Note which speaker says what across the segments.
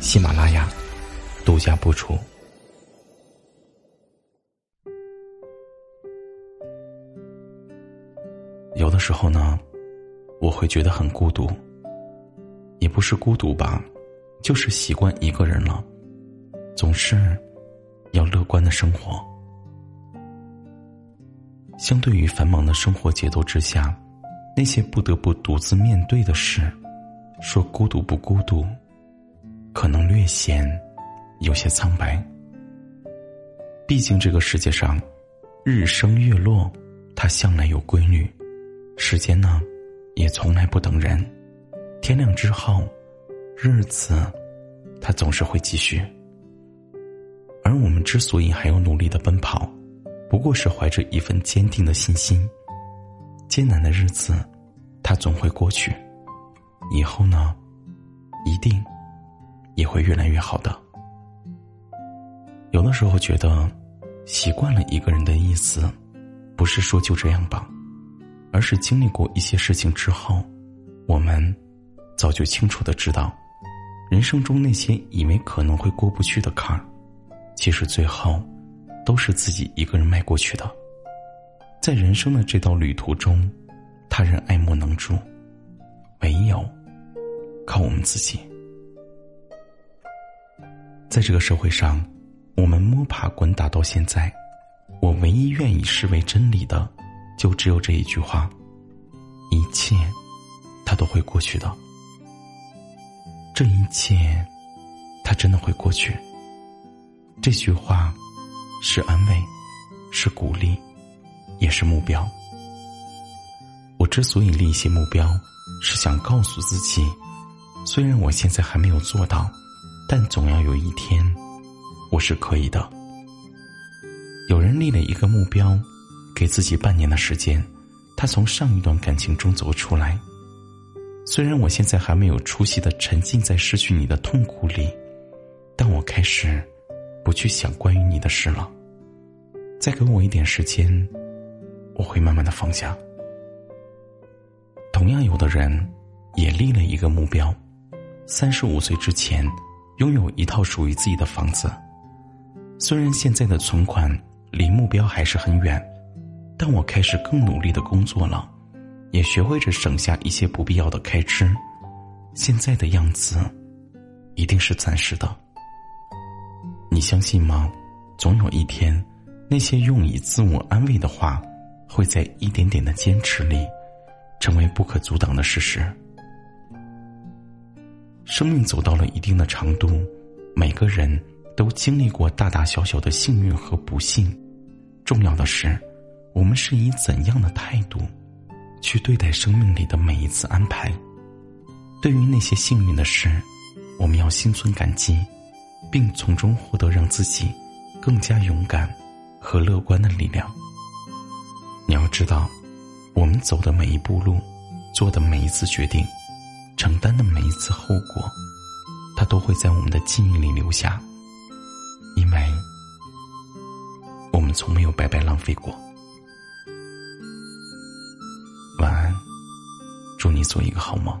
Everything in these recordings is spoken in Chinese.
Speaker 1: 喜马拉雅独家播出。有的时候呢，我会觉得很孤独，也不是孤独吧，就是习惯一个人了，总是要乐观的生活。相对于繁忙的生活节奏之下，那些不得不独自面对的事，说孤独不孤独，可能略显有些苍白。毕竟这个世界上，日升月落，它向来有规律。时间呢，也从来不等人。天亮之后，日子，它总是会继续。而我们之所以还要努力的奔跑，不过是怀着一份坚定的信心。艰难的日子，它总会过去。以后呢，一定也会越来越好的。有的时候觉得，习惯了一个人的意思，不是说就这样吧。而是经历过一些事情之后，我们早就清楚的知道，人生中那些以为可能会过不去的坎儿，其实最后都是自己一个人迈过去的。在人生的这道旅途中，他人爱莫能助，唯有靠我们自己。在这个社会上，我们摸爬滚打到现在，我唯一愿意视为真理的。就只有这一句话，一切，他都会过去的。这一切，他真的会过去。这句话，是安慰，是鼓励，也是目标。我之所以立一些目标，是想告诉自己，虽然我现在还没有做到，但总要有一天，我是可以的。有人立了一个目标。给自己半年的时间，他从上一段感情中走出来。虽然我现在还没有出息的沉浸在失去你的痛苦里，但我开始不去想关于你的事了。再给我一点时间，我会慢慢的放下。同样，有的人也立了一个目标：三十五岁之前拥有一套属于自己的房子。虽然现在的存款离目标还是很远。但我开始更努力的工作了，也学会着省下一些不必要的开支。现在的样子，一定是暂时的。你相信吗？总有一天，那些用以自我安慰的话，会在一点点的坚持里，成为不可阻挡的事实。生命走到了一定的长度，每个人都经历过大大小小的幸运和不幸。重要的是。我们是以怎样的态度去对待生命里的每一次安排？对于那些幸运的事，我们要心存感激，并从中获得让自己更加勇敢和乐观的力量。你要知道，我们走的每一步路，做的每一次决定，承担的每一次后果，它都会在我们的记忆里留下，因为我们从没有白白浪费过。晚安祝你做一个好梦。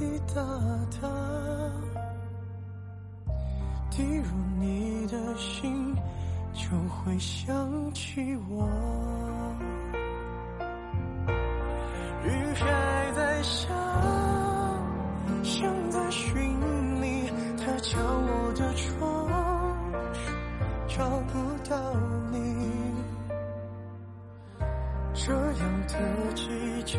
Speaker 2: 滴答答，滴入你的心，就会想起我。雨还在下，像在寻你，它敲我的窗，找不到你。这样的季节，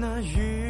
Speaker 2: 那雨。